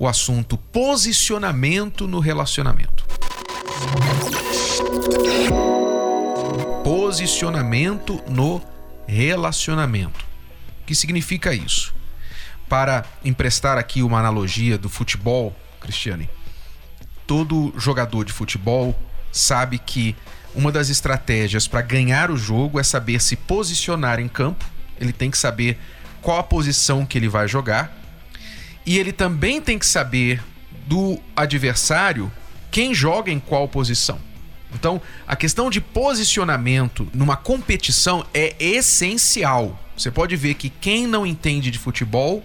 o assunto posicionamento no relacionamento. Posicionamento no relacionamento. O que significa isso? Para emprestar aqui uma analogia do futebol, Cristiane, todo jogador de futebol sabe que uma das estratégias para ganhar o jogo é saber se posicionar em campo. Ele tem que saber qual a posição que ele vai jogar e ele também tem que saber do adversário quem joga em qual posição. Então, a questão de posicionamento numa competição é essencial. Você pode ver que quem não entende de futebol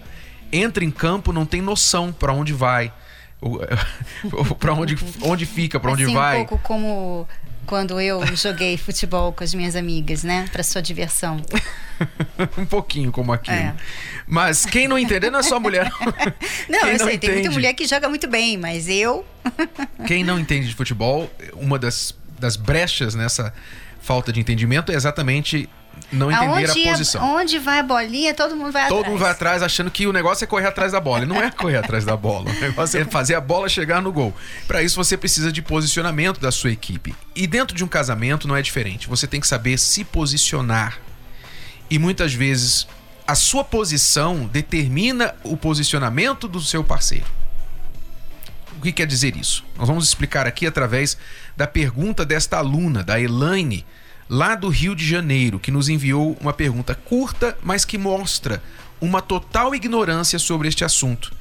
entra em campo não tem noção para onde vai, para onde, onde fica, para onde assim, vai. Um pouco como quando eu joguei futebol com as minhas amigas, né? Para sua diversão. um pouquinho como aquilo. É. Mas quem não entender não é só mulher. não, quem eu não sei, entende, tem muita mulher que joga muito bem, mas eu. quem não entende de futebol, uma das, das brechas nessa falta de entendimento é exatamente não entender Aonde a posição. onde vai a bolinha, todo mundo vai todo atrás. Todo mundo vai atrás achando que o negócio é correr atrás da bola. E não é correr atrás da bola. O negócio é fazer a bola chegar no gol. Para isso você precisa de posicionamento da sua equipe. E dentro de um casamento não é diferente. Você tem que saber se posicionar. E muitas vezes a sua posição determina o posicionamento do seu parceiro. O que quer dizer isso? Nós vamos explicar aqui através da pergunta desta aluna, da Elaine, lá do Rio de Janeiro, que nos enviou uma pergunta curta, mas que mostra uma total ignorância sobre este assunto,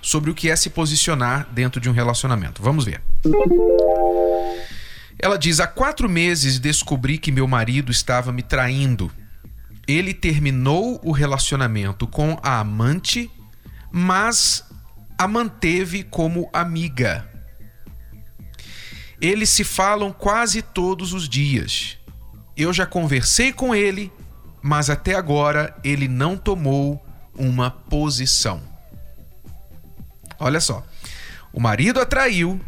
sobre o que é se posicionar dentro de um relacionamento. Vamos ver. Ela diz: Há quatro meses descobri que meu marido estava me traindo. Ele terminou o relacionamento com a amante, mas a manteve como amiga. Eles se falam quase todos os dias eu já conversei com ele, mas até agora ele não tomou uma posição. Olha só. O marido a traiu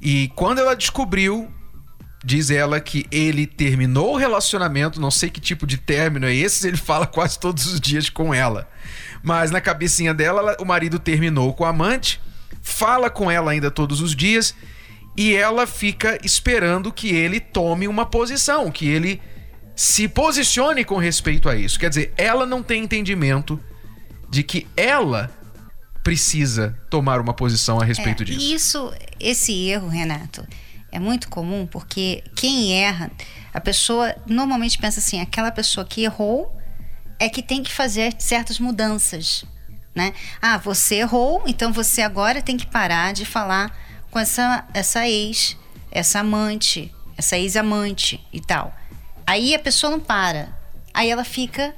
e quando ela descobriu, diz ela que ele terminou o relacionamento, não sei que tipo de término é esse, ele fala quase todos os dias com ela. Mas na cabecinha dela, o marido terminou com a amante, fala com ela ainda todos os dias e ela fica esperando que ele tome uma posição, que ele se posicione com respeito a isso. Quer dizer, ela não tem entendimento de que ela precisa tomar uma posição a respeito é, disso. E isso, esse erro, Renato, é muito comum porque quem erra, a pessoa normalmente pensa assim: aquela pessoa que errou é que tem que fazer certas mudanças. Né? Ah, você errou, então você agora tem que parar de falar com essa, essa ex, essa amante, essa ex-amante e tal. Aí a pessoa não para. Aí ela fica,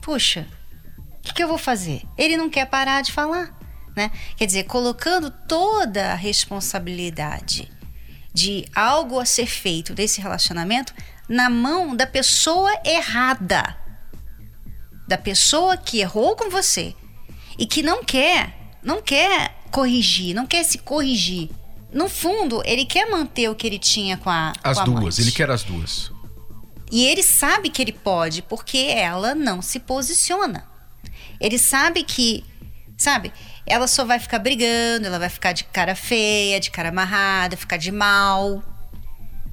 puxa, o que, que eu vou fazer? Ele não quer parar de falar. Né? Quer dizer, colocando toda a responsabilidade de algo a ser feito desse relacionamento na mão da pessoa errada. Da pessoa que errou com você e que não quer, não quer corrigir, não quer se corrigir. No fundo, ele quer manter o que ele tinha com a. As com a duas, amante. ele quer as duas. E ele sabe que ele pode, porque ela não se posiciona. Ele sabe que, sabe, ela só vai ficar brigando, ela vai ficar de cara feia, de cara amarrada, ficar de mal.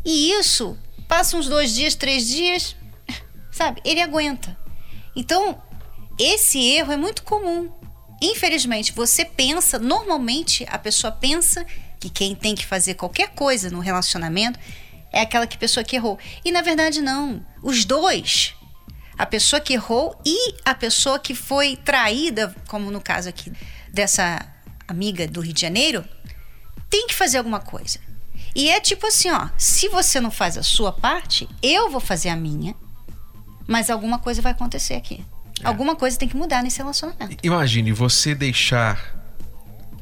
E isso passa uns dois dias, três dias, sabe, ele aguenta. Então, esse erro é muito comum. Infelizmente, você pensa, normalmente a pessoa pensa que quem tem que fazer qualquer coisa no relacionamento é aquela que pessoa que errou. E na verdade não. Os dois, a pessoa que errou e a pessoa que foi traída, como no caso aqui dessa amiga do Rio de Janeiro, tem que fazer alguma coisa. E é tipo assim, ó, se você não faz a sua parte, eu vou fazer a minha, mas alguma coisa vai acontecer aqui. É. Alguma coisa tem que mudar nesse relacionamento. Imagine você deixar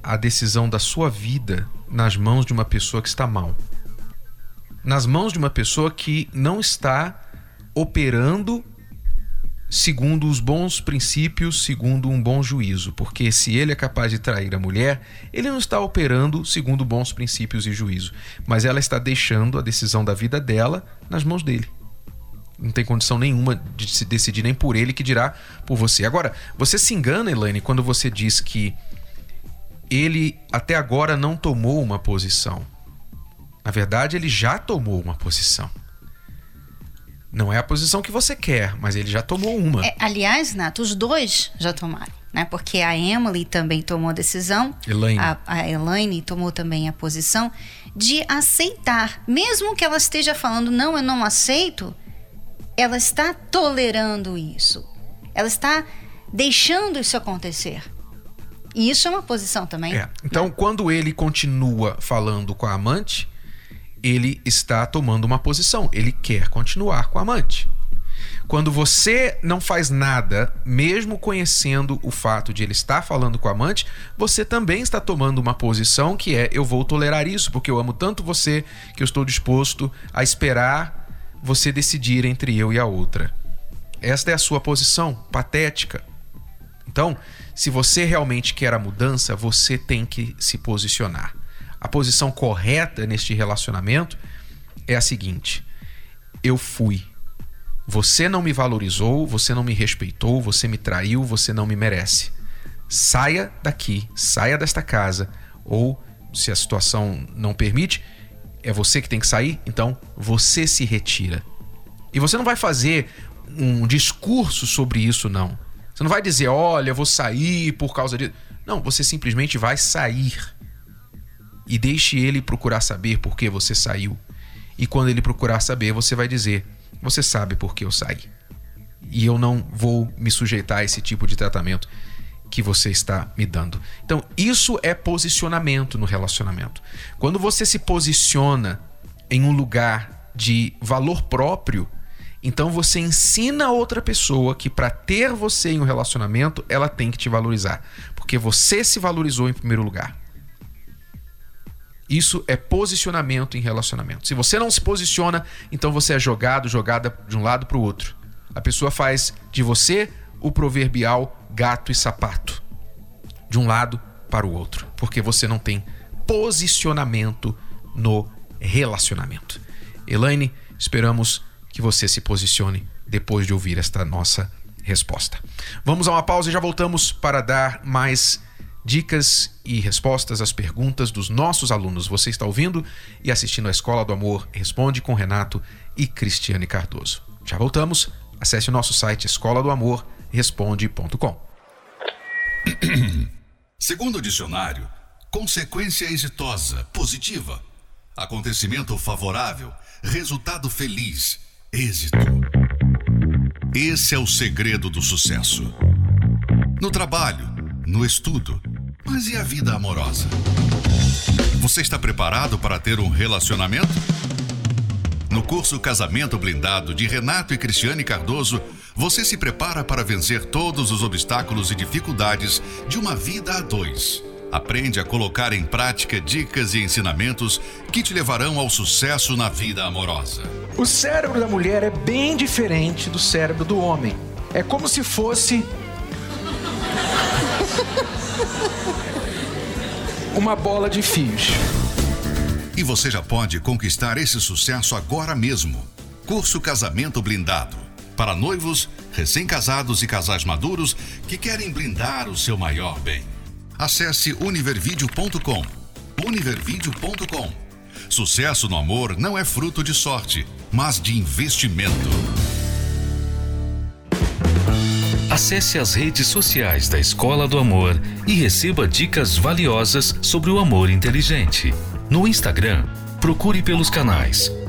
a decisão da sua vida nas mãos de uma pessoa que está mal. Nas mãos de uma pessoa que não está operando segundo os bons princípios, segundo um bom juízo. Porque se ele é capaz de trair a mulher, ele não está operando segundo bons princípios e juízo. Mas ela está deixando a decisão da vida dela nas mãos dele. Não tem condição nenhuma de se decidir nem por ele que dirá por você. Agora, você se engana, Elaine, quando você diz que ele até agora não tomou uma posição. Na verdade, ele já tomou uma posição. Não é a posição que você quer, mas ele já tomou uma. É, aliás, Nato, os dois já tomaram. Né? Porque a Emily também tomou a decisão, Elaine. A, a Elaine tomou também a posição de aceitar. Mesmo que ela esteja falando, não, eu não aceito, ela está tolerando isso. Ela está deixando isso acontecer. E isso é uma posição também. É. Então, quando ele continua falando com a amante, ele está tomando uma posição. Ele quer continuar com a amante. Quando você não faz nada, mesmo conhecendo o fato de ele estar falando com a amante, você também está tomando uma posição que é: eu vou tolerar isso, porque eu amo tanto você que eu estou disposto a esperar você decidir entre eu e a outra. Esta é a sua posição patética. Então, se você realmente quer a mudança, você tem que se posicionar a posição correta neste relacionamento é a seguinte: eu fui. Você não me valorizou, você não me respeitou, você me traiu, você não me merece. Saia daqui, saia desta casa, ou se a situação não permite, é você que tem que sair, então você se retira. E você não vai fazer um discurso sobre isso, não. Você não vai dizer, olha, vou sair por causa disso. Não, você simplesmente vai sair e deixe ele procurar saber por que você saiu. E quando ele procurar saber, você vai dizer: Você sabe por que eu saí. E eu não vou me sujeitar a esse tipo de tratamento que você está me dando. Então, isso é posicionamento no relacionamento. Quando você se posiciona em um lugar de valor próprio, então você ensina a outra pessoa que para ter você em um relacionamento, ela tem que te valorizar, porque você se valorizou em primeiro lugar. Isso é posicionamento em relacionamento. Se você não se posiciona, então você é jogado, jogada de um lado para o outro. A pessoa faz de você o proverbial gato e sapato, de um lado para o outro, porque você não tem posicionamento no relacionamento. Elaine, esperamos que você se posicione depois de ouvir esta nossa resposta. Vamos a uma pausa e já voltamos para dar mais dicas e respostas às perguntas dos nossos alunos. Você está ouvindo e assistindo a Escola do Amor Responde com Renato e Cristiane Cardoso. Já voltamos. Acesse o nosso site escola do amor responde.com. Segundo o dicionário, consequência exitosa, positiva, acontecimento favorável, resultado feliz, êxito. Esse é o segredo do sucesso. No trabalho, no estudo, mas e a vida amorosa? Você está preparado para ter um relacionamento? No curso Casamento Blindado de Renato e Cristiane Cardoso, você se prepara para vencer todos os obstáculos e dificuldades de uma vida a dois. Aprende a colocar em prática dicas e ensinamentos que te levarão ao sucesso na vida amorosa. O cérebro da mulher é bem diferente do cérebro do homem. É como se fosse uma bola de fios. E você já pode conquistar esse sucesso agora mesmo. Curso Casamento Blindado. Para noivos, recém-casados e casais maduros que querem blindar o seu maior bem. Acesse univervideo.com. Univervideo.com. Sucesso no amor não é fruto de sorte, mas de investimento. Acesse as redes sociais da Escola do Amor e receba dicas valiosas sobre o amor inteligente. No Instagram, procure pelos canais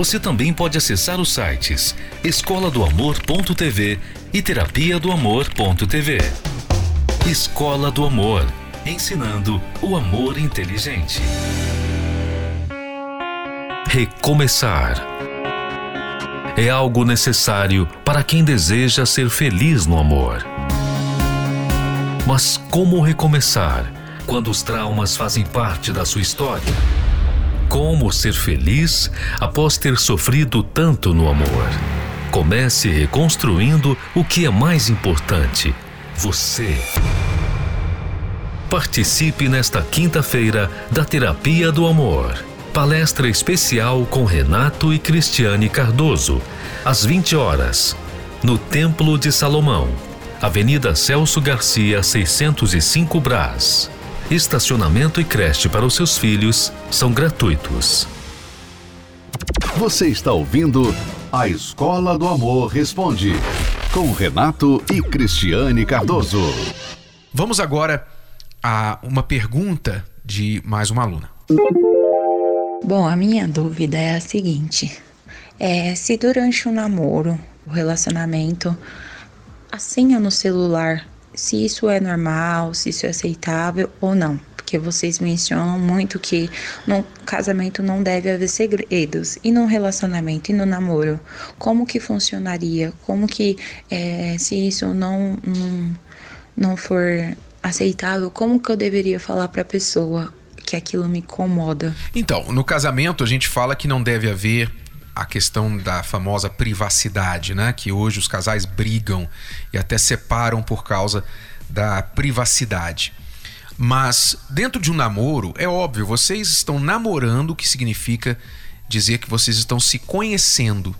você também pode acessar os sites escola do amor.tv e terapia do amor.tv. Escola do Amor, ensinando o amor inteligente. Recomeçar é algo necessário para quem deseja ser feliz no amor. Mas como recomeçar quando os traumas fazem parte da sua história? Como ser feliz após ter sofrido tanto no amor? Comece reconstruindo o que é mais importante: você. Participe nesta quinta-feira da Terapia do Amor. Palestra especial com Renato e Cristiane Cardoso, às 20 horas, no Templo de Salomão, Avenida Celso Garcia, 605 Brás. Estacionamento e creche para os seus filhos são gratuitos. Você está ouvindo A Escola do Amor Responde, com Renato e Cristiane Cardoso. Vamos agora a uma pergunta de mais uma aluna. Bom, a minha dúvida é a seguinte: é, se durante o namoro, o relacionamento, a senha no celular, se isso é normal, se isso é aceitável ou não. Porque vocês mencionam muito que no casamento não deve haver segredos. E no relacionamento e no namoro, como que funcionaria? Como que, é, se isso não, não, não for aceitável, como que eu deveria falar para a pessoa? que aquilo me incomoda. Então, no casamento a gente fala que não deve haver a questão da famosa privacidade, né? Que hoje os casais brigam e até separam por causa da privacidade. Mas dentro de um namoro, é óbvio, vocês estão namorando, o que significa dizer que vocês estão se conhecendo.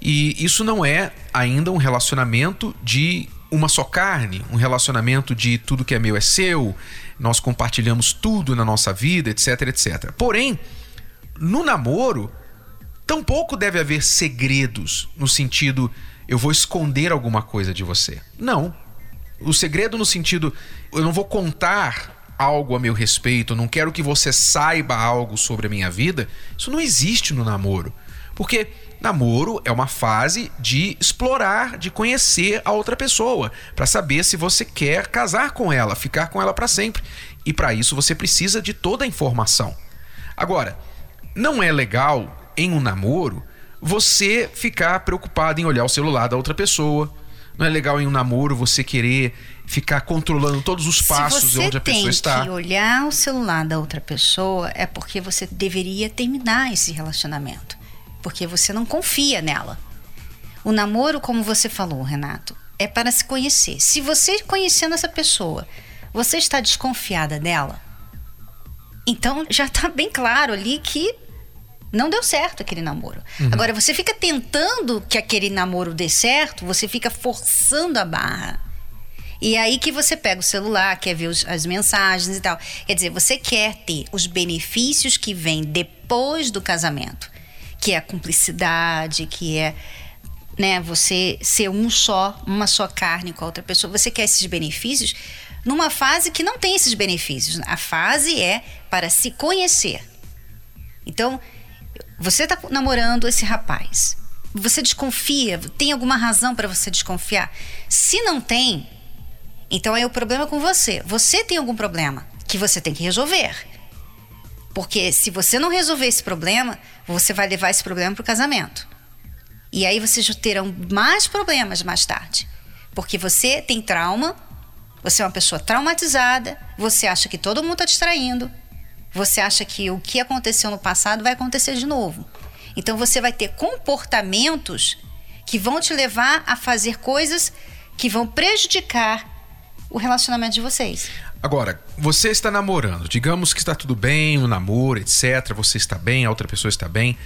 E isso não é ainda um relacionamento de uma só carne, um relacionamento de tudo que é meu é seu, nós compartilhamos tudo na nossa vida, etc, etc. Porém, no namoro, tampouco deve haver segredos no sentido eu vou esconder alguma coisa de você. Não. O segredo no sentido eu não vou contar algo a meu respeito, não quero que você saiba algo sobre a minha vida, isso não existe no namoro. Porque namoro é uma fase de explorar, de conhecer a outra pessoa, para saber se você quer casar com ela, ficar com ela para sempre. E para isso você precisa de toda a informação. Agora, não é legal em um namoro você ficar preocupado em olhar o celular da outra pessoa. Não é legal em um namoro você querer ficar controlando todos os passos de onde a pessoa está. Se você tem que olhar o celular da outra pessoa, é porque você deveria terminar esse relacionamento porque você não confia nela. O namoro, como você falou, Renato, é para se conhecer. Se você conhecendo essa pessoa, você está desconfiada dela, então já está bem claro ali que não deu certo aquele namoro. Uhum. Agora, você fica tentando que aquele namoro dê certo, você fica forçando a barra. E aí que você pega o celular, quer ver os, as mensagens e tal. Quer dizer, você quer ter os benefícios que vêm depois do casamento que é a cumplicidade, que é né, você ser um só, uma só carne com a outra pessoa. Você quer esses benefícios numa fase que não tem esses benefícios. A fase é para se conhecer. Então, você está namorando esse rapaz. Você desconfia? Tem alguma razão para você desconfiar? Se não tem, então é o problema com você. Você tem algum problema que você tem que resolver. Porque se você não resolver esse problema, você vai levar esse problema para o casamento. E aí vocês terão mais problemas mais tarde. Porque você tem trauma, você é uma pessoa traumatizada, você acha que todo mundo está distraindo, você acha que o que aconteceu no passado vai acontecer de novo. Então você vai ter comportamentos que vão te levar a fazer coisas que vão prejudicar o relacionamento de vocês. Agora, você está namorando, digamos que está tudo bem, o namoro, etc. Você está bem, a outra pessoa está bem.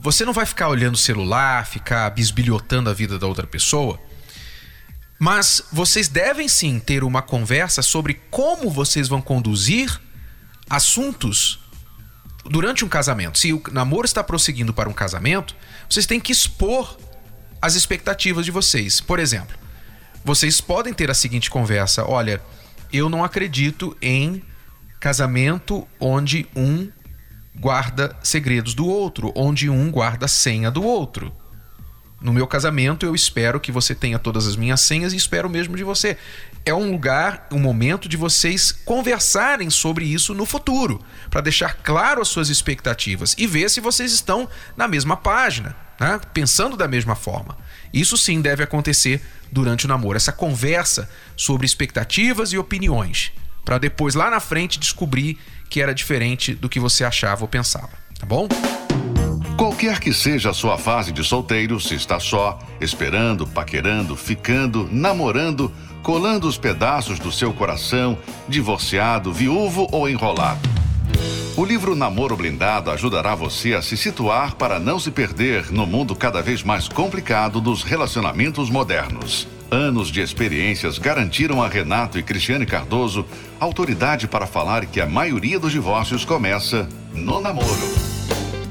Você não vai ficar olhando o celular, ficar bisbilhotando a vida da outra pessoa. Mas vocês devem sim ter uma conversa sobre como vocês vão conduzir assuntos durante um casamento. Se o namoro está prosseguindo para um casamento, vocês têm que expor as expectativas de vocês. Por exemplo, vocês podem ter a seguinte conversa: olha, eu não acredito em casamento onde um guarda segredos do outro, onde um guarda a senha do outro. No meu casamento, eu espero que você tenha todas as minhas senhas e espero mesmo de você. É um lugar, um momento de vocês conversarem sobre isso no futuro, para deixar claro as suas expectativas e ver se vocês estão na mesma página, né? pensando da mesma forma. Isso sim deve acontecer durante o namoro, essa conversa sobre expectativas e opiniões, para depois lá na frente descobrir que era diferente do que você achava ou pensava, tá bom? Qualquer que seja a sua fase de solteiro, se está só, esperando, paquerando, ficando, namorando, colando os pedaços do seu coração, divorciado, viúvo ou enrolado. O livro Namoro Blindado ajudará você a se situar para não se perder no mundo cada vez mais complicado dos relacionamentos modernos. Anos de experiências garantiram a Renato e Cristiane Cardoso autoridade para falar que a maioria dos divórcios começa no namoro.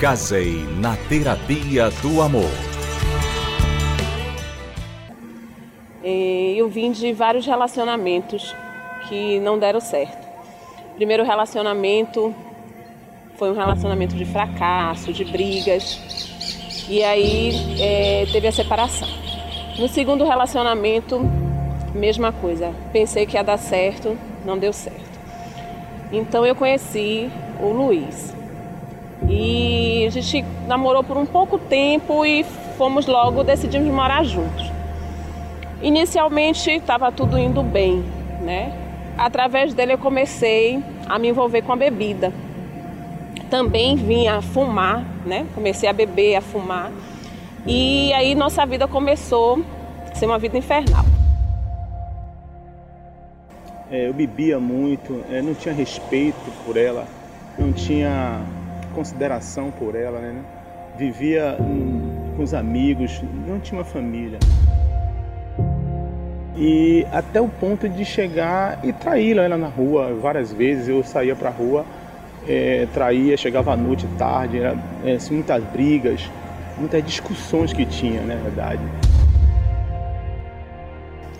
Casei na terapia do amor. eu vim de vários relacionamentos que não deram certo. Primeiro relacionamento foi um relacionamento de fracasso, de brigas, e aí é, teve a separação. No segundo relacionamento, mesma coisa. Pensei que ia dar certo, não deu certo. Então eu conheci o Luiz. E a gente namorou por um pouco tempo e fomos logo, decidimos morar juntos. Inicialmente estava tudo indo bem, né? Através dele eu comecei a me envolver com a bebida. Também vinha fumar, né? Comecei a beber, a fumar. E aí nossa vida começou a ser uma vida infernal. É, eu bebia muito, é, não tinha respeito por ela, não tinha consideração por ela, né? Vivia hum, com os amigos, não tinha uma família. E até o ponto de chegar e traí-la ela na rua várias vezes. Eu saía para a rua é, traía chegava à noite tarde era, é, assim, muitas brigas muitas discussões que tinha na verdade.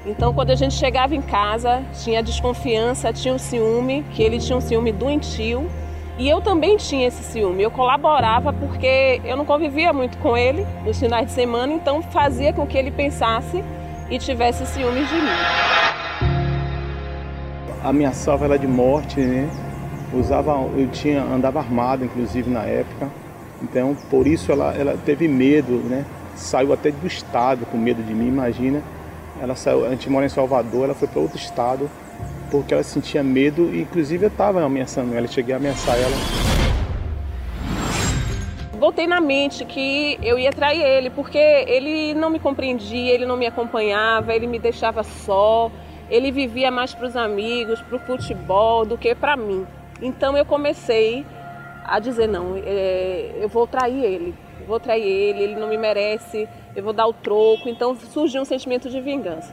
Então quando a gente chegava em casa tinha desconfiança tinha o ciúme que ele tinha um ciúme doentio e eu também tinha esse ciúme eu colaborava porque eu não convivia muito com ele nos finais de semana então fazia com que ele pensasse e tivesse ciúmes de mim. Ameaçava ela de morte, né? Usava, eu tinha, andava armado, inclusive na época. Então, por isso ela, ela teve medo, né? Saiu até do estado com medo de mim, imagina. Ela saiu, a gente mora em Salvador, ela foi para outro estado porque ela sentia medo e inclusive eu estava ameaçando ela, cheguei a ameaçar ela botei na mente que eu ia trair ele, porque ele não me compreendia, ele não me acompanhava, ele me deixava só, ele vivia mais para os amigos, para o futebol do que para mim. Então eu comecei a dizer: não, é, eu vou trair ele, vou trair ele, ele não me merece, eu vou dar o troco. Então surgiu um sentimento de vingança.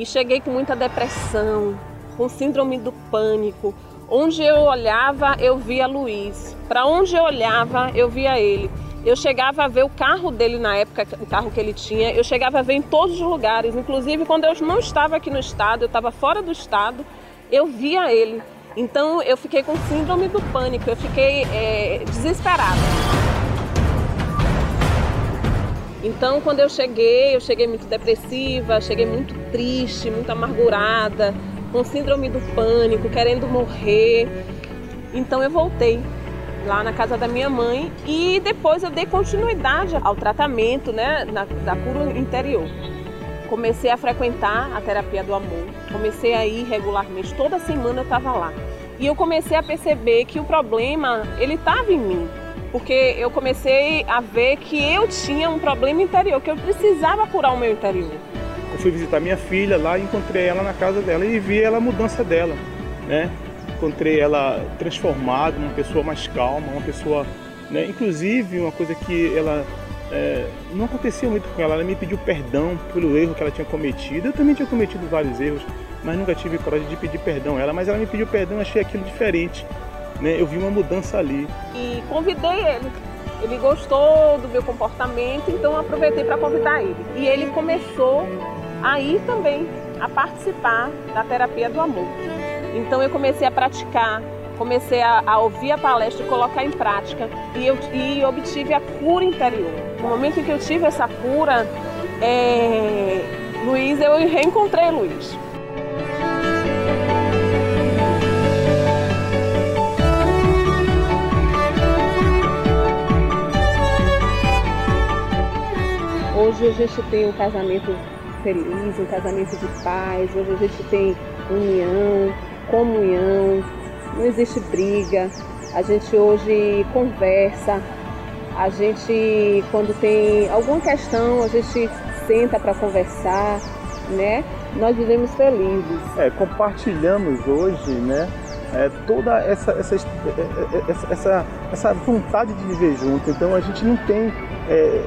E cheguei com muita depressão, com síndrome do pânico, Onde eu olhava, eu via Luiz. Para onde eu olhava, eu via ele. Eu chegava a ver o carro dele na época, o carro que ele tinha, eu chegava a ver em todos os lugares, inclusive quando eu não estava aqui no estado, eu estava fora do estado, eu via ele. Então eu fiquei com síndrome do pânico, eu fiquei é, desesperada. Então quando eu cheguei, eu cheguei muito depressiva, cheguei muito triste, muito amargurada, com síndrome do pânico, querendo morrer. Então eu voltei lá na casa da minha mãe e depois eu dei continuidade ao tratamento né, na, da cura interior. Comecei a frequentar a terapia do amor, comecei a ir regularmente, toda semana eu estava lá. E eu comecei a perceber que o problema, ele estava em mim. Porque eu comecei a ver que eu tinha um problema interior, que eu precisava curar o meu interior. Eu fui visitar minha filha lá encontrei ela na casa dela e vi ela, a mudança dela, né? encontrei ela transformada, uma pessoa mais calma, uma pessoa, né? inclusive uma coisa que ela é, não acontecia muito com ela, ela me pediu perdão pelo erro que ela tinha cometido. Eu também tinha cometido vários erros, mas nunca tive coragem de pedir perdão a ela, mas ela me pediu perdão, achei aquilo diferente, né? Eu vi uma mudança ali. E convidei ele. Ele gostou do meu comportamento, então aproveitei para convidar ele. E ele começou a ir também a participar da terapia do amor. Então eu comecei a praticar, comecei a, a ouvir a palestra e colocar em prática e, eu, e obtive a cura interior. No momento em que eu tive essa cura, é, Luiz, eu reencontrei Luiz. Hoje a gente tem um casamento feliz, um casamento de paz, hoje a gente tem união, comunhão, não existe briga. A gente hoje conversa, a gente quando tem alguma questão, a gente senta para conversar, né? Nós vivemos felizes. É, compartilhamos hoje, né? É, toda essa essa, essa, essa, essa vontade de viver junto. Então a gente não tem é,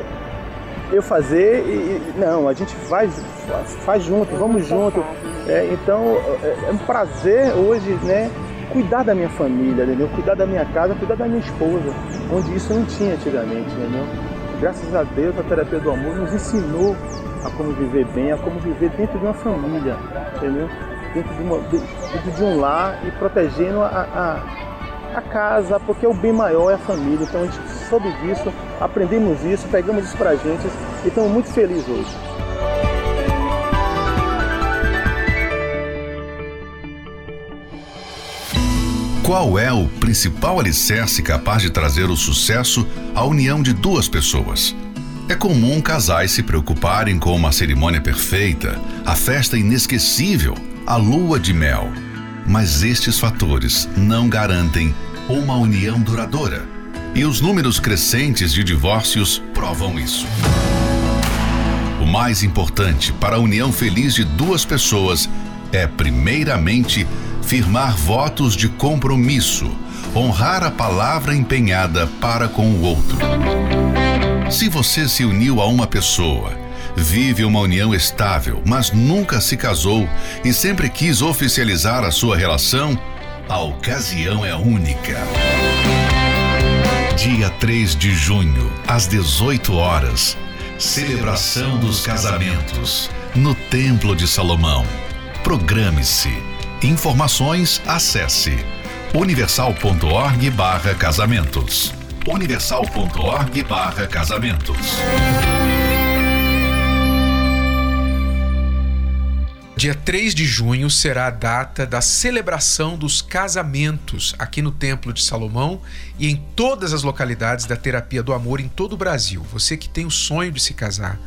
eu fazer e não, a gente faz, faz junto, vamos junto. É, então é, é um prazer hoje, né? Cuidar da minha família, entendeu? Cuidar da minha casa, cuidar da minha esposa, onde isso não tinha antigamente, entendeu? Graças a Deus, a terapia do amor nos ensinou a como viver bem, a como viver dentro de uma família, entendeu? Dentro de, uma, dentro de um lar e protegendo a, a, a casa, porque o bem maior é a família. Então a gente soube disso, aprendemos isso, pegamos isso pra gente e estamos muito felizes hoje. Qual é o principal alicerce capaz de trazer o sucesso à união de duas pessoas? É comum casais se preocuparem com uma cerimônia perfeita, a festa inesquecível, a lua de mel. Mas estes fatores não garantem uma união duradoura. E os números crescentes de divórcios provam isso. O mais importante para a união feliz de duas pessoas é, primeiramente, firmar votos de compromisso, honrar a palavra empenhada para com o outro. Se você se uniu a uma pessoa, vive uma união estável, mas nunca se casou e sempre quis oficializar a sua relação, a ocasião é única. Dia 3 de junho, às 18 horas, celebração dos casamentos no Templo de Salomão. Programe-se. Informações, acesse universal.org barra Dia 3 de junho será a data da celebração dos casamentos aqui no Templo de Salomão e em todas as localidades da Terapia do Amor em todo o Brasil. Você que tem o sonho de se casar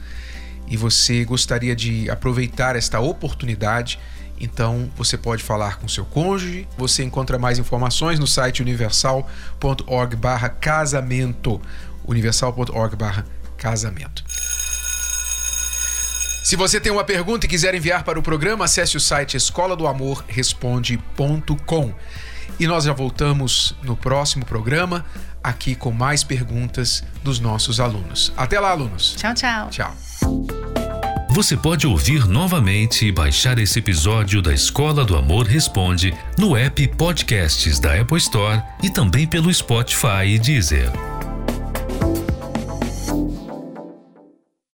e você gostaria de aproveitar esta oportunidade, então você pode falar com seu cônjuge. Você encontra mais informações no site universal.org/casamento. universal.org/casamento. Se você tem uma pergunta e quiser enviar para o programa, acesse o site escola do amor responde.com. E nós já voltamos no próximo programa aqui com mais perguntas dos nossos alunos. Até lá, alunos. Tchau, tchau. Tchau. Você pode ouvir novamente e baixar esse episódio da Escola do Amor Responde no app Podcasts da Apple Store e também pelo Spotify e Deezer.